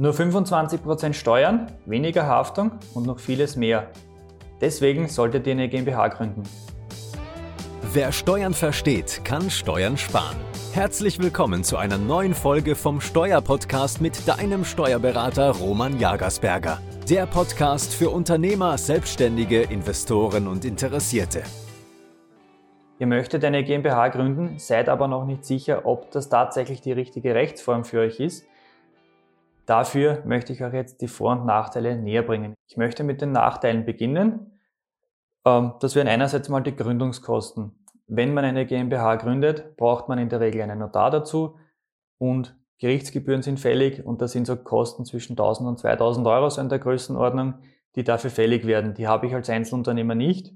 Nur 25% Steuern, weniger Haftung und noch vieles mehr. Deswegen solltet ihr eine GmbH gründen. Wer Steuern versteht, kann Steuern sparen. Herzlich willkommen zu einer neuen Folge vom Steuerpodcast mit deinem Steuerberater Roman Jagersberger. Der Podcast für Unternehmer, Selbstständige, Investoren und Interessierte. Ihr möchtet eine GmbH gründen, seid aber noch nicht sicher, ob das tatsächlich die richtige Rechtsform für euch ist. Dafür möchte ich euch jetzt die Vor- und Nachteile näher bringen. Ich möchte mit den Nachteilen beginnen. Ähm, das wären einerseits mal die Gründungskosten. Wenn man eine GmbH gründet, braucht man in der Regel einen Notar dazu und Gerichtsgebühren sind fällig und das sind so Kosten zwischen 1000 und 2000 Euro so in der Größenordnung, die dafür fällig werden. Die habe ich als Einzelunternehmer nicht.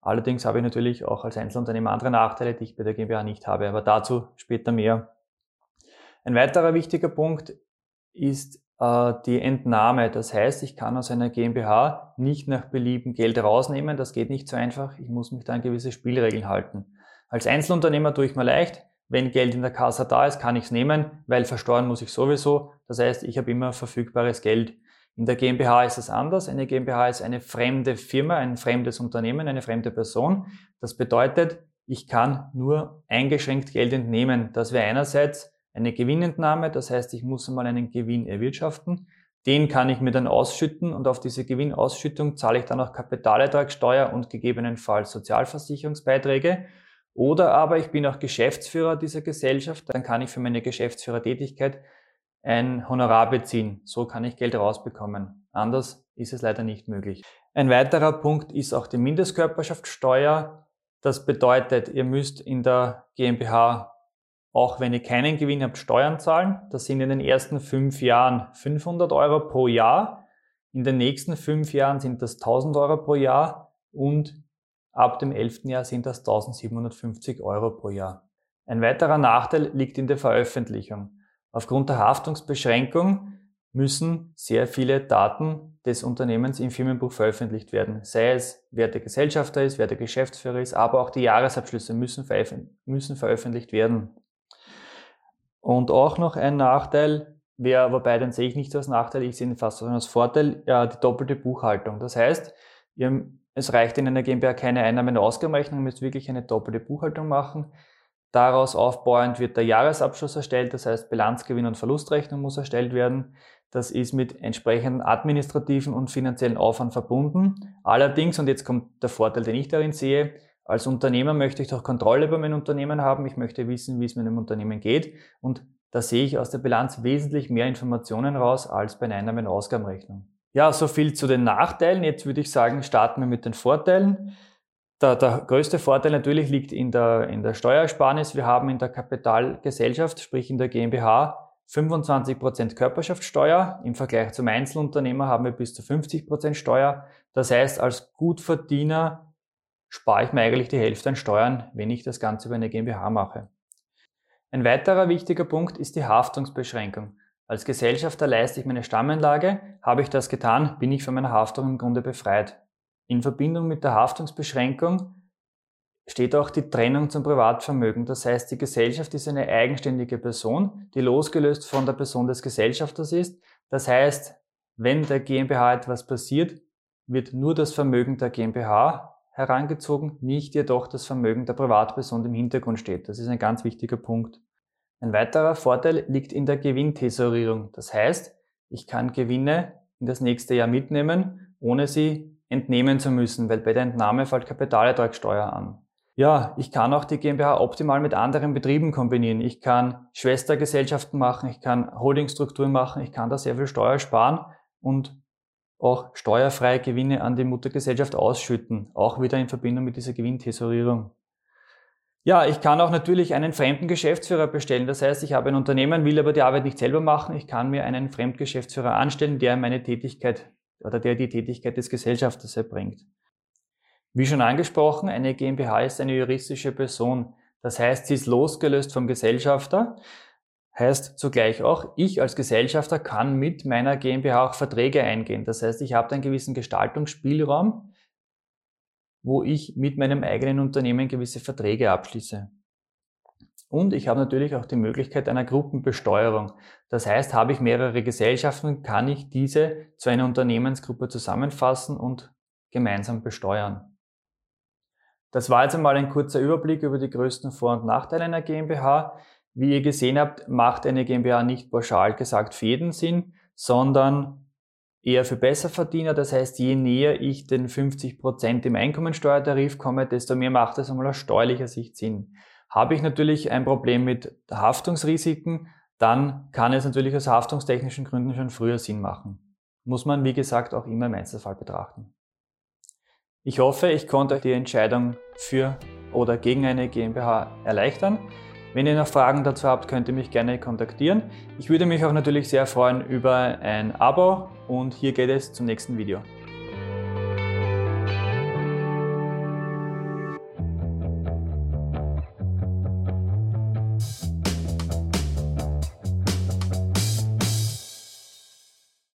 Allerdings habe ich natürlich auch als Einzelunternehmer andere Nachteile, die ich bei der GmbH nicht habe, aber dazu später mehr. Ein weiterer wichtiger Punkt ist äh, die Entnahme. Das heißt, ich kann aus einer GmbH nicht nach Belieben Geld rausnehmen. Das geht nicht so einfach. Ich muss mich da an gewisse Spielregeln halten. Als Einzelunternehmer tue ich mir leicht. Wenn Geld in der Kasse da ist, kann ich es nehmen, weil versteuern muss ich sowieso. Das heißt, ich habe immer verfügbares Geld. In der GmbH ist es anders. Eine GmbH ist eine fremde Firma, ein fremdes Unternehmen, eine fremde Person. Das bedeutet, ich kann nur eingeschränkt Geld entnehmen. Das wäre einerseits eine Gewinnentnahme, das heißt, ich muss einmal einen Gewinn erwirtschaften. Den kann ich mir dann ausschütten und auf diese Gewinnausschüttung zahle ich dann auch Kapitalertragssteuer und gegebenenfalls Sozialversicherungsbeiträge. Oder aber ich bin auch Geschäftsführer dieser Gesellschaft, dann kann ich für meine Geschäftsführertätigkeit ein Honorar beziehen. So kann ich Geld rausbekommen. Anders ist es leider nicht möglich. Ein weiterer Punkt ist auch die Mindestkörperschaftssteuer. Das bedeutet, ihr müsst in der GmbH, auch wenn ihr keinen Gewinn habt, Steuern zahlen. Das sind in den ersten fünf Jahren 500 Euro pro Jahr. In den nächsten fünf Jahren sind das 1000 Euro pro Jahr und ab dem elften Jahr sind das 1750 Euro pro Jahr. Ein weiterer Nachteil liegt in der Veröffentlichung. Aufgrund der Haftungsbeschränkung müssen sehr viele Daten des Unternehmens im Firmenbuch veröffentlicht werden. Sei es, wer der Gesellschafter ist, wer der Geschäftsführer ist, aber auch die Jahresabschlüsse müssen, müssen veröffentlicht werden. Und auch noch ein Nachteil, wer, wobei den sehe ich nicht als Nachteil, ich sehe ihn fast als Vorteil, ja, die doppelte Buchhaltung. Das heißt, ihr, es reicht in einer GmbH keine Einnahmen- und Ausgabenrechnung, ihr müsst wirklich eine doppelte Buchhaltung machen. Daraus aufbauend wird der Jahresabschluss erstellt, das heißt Bilanzgewinn- und Verlustrechnung muss erstellt werden. Das ist mit entsprechenden administrativen und finanziellen Aufwand verbunden. Allerdings, und jetzt kommt der Vorteil, den ich darin sehe, als Unternehmer möchte ich doch Kontrolle über mein Unternehmen haben. Ich möchte wissen, wie es meinem Unternehmen geht. Und da sehe ich aus der Bilanz wesentlich mehr Informationen raus als bei einer Einnahmen- und Ausgabenrechnung. Ja, so viel zu den Nachteilen. Jetzt würde ich sagen, starten wir mit den Vorteilen. Der, der, größte Vorteil natürlich liegt in der, in der Steuersparnis. Wir haben in der Kapitalgesellschaft, sprich in der GmbH, 25% Körperschaftssteuer. Im Vergleich zum Einzelunternehmer haben wir bis zu 50% Steuer. Das heißt, als Gutverdiener spare ich mir eigentlich die Hälfte an Steuern, wenn ich das Ganze über eine GmbH mache. Ein weiterer wichtiger Punkt ist die Haftungsbeschränkung. Als Gesellschafter leiste ich meine Stammanlage. Habe ich das getan, bin ich von meiner Haftung im Grunde befreit. In Verbindung mit der Haftungsbeschränkung steht auch die Trennung zum Privatvermögen. Das heißt, die Gesellschaft ist eine eigenständige Person, die losgelöst von der Person des Gesellschafters ist. Das heißt, wenn der GmbH etwas passiert, wird nur das Vermögen der GmbH herangezogen, nicht jedoch das Vermögen der Privatperson im Hintergrund steht. Das ist ein ganz wichtiger Punkt. Ein weiterer Vorteil liegt in der Gewinntesorierung. Das heißt, ich kann Gewinne in das nächste Jahr mitnehmen, ohne sie entnehmen zu müssen, weil bei der Entnahme fällt Kapitalertragssteuer an. Ja, ich kann auch die GmbH optimal mit anderen Betrieben kombinieren. Ich kann Schwestergesellschaften machen, ich kann Holdingstrukturen machen, ich kann da sehr viel Steuer sparen und auch steuerfreie Gewinne an die Muttergesellschaft ausschütten, auch wieder in Verbindung mit dieser Gewinntesorierung. Ja, ich kann auch natürlich einen fremden Geschäftsführer bestellen. Das heißt, ich habe ein Unternehmen, will aber die Arbeit nicht selber machen. Ich kann mir einen Fremdgeschäftsführer anstellen, der meine Tätigkeit oder der die Tätigkeit des Gesellschafters erbringt. Wie schon angesprochen, eine GmbH ist eine juristische Person. Das heißt, sie ist losgelöst vom Gesellschafter. Heißt zugleich auch, ich als Gesellschafter kann mit meiner GmbH auch Verträge eingehen. Das heißt, ich habe einen gewissen Gestaltungsspielraum, wo ich mit meinem eigenen Unternehmen gewisse Verträge abschließe. Und ich habe natürlich auch die Möglichkeit einer Gruppenbesteuerung. Das heißt, habe ich mehrere Gesellschaften, kann ich diese zu einer Unternehmensgruppe zusammenfassen und gemeinsam besteuern. Das war jetzt einmal ein kurzer Überblick über die größten Vor- und Nachteile einer GmbH. Wie ihr gesehen habt, macht eine GmbH nicht pauschal gesagt für jeden Sinn, sondern eher für Besserverdiener. Das heißt, je näher ich den 50% im Einkommensteuertarif komme, desto mehr macht es einmal aus steuerlicher Sicht Sinn. Habe ich natürlich ein Problem mit Haftungsrisiken, dann kann es natürlich aus haftungstechnischen Gründen schon früher Sinn machen. Muss man, wie gesagt, auch immer im Einzelfall betrachten. Ich hoffe, ich konnte euch die Entscheidung für oder gegen eine GmbH erleichtern. Wenn ihr noch Fragen dazu habt, könnt ihr mich gerne kontaktieren. Ich würde mich auch natürlich sehr freuen über ein Abo und hier geht es zum nächsten Video.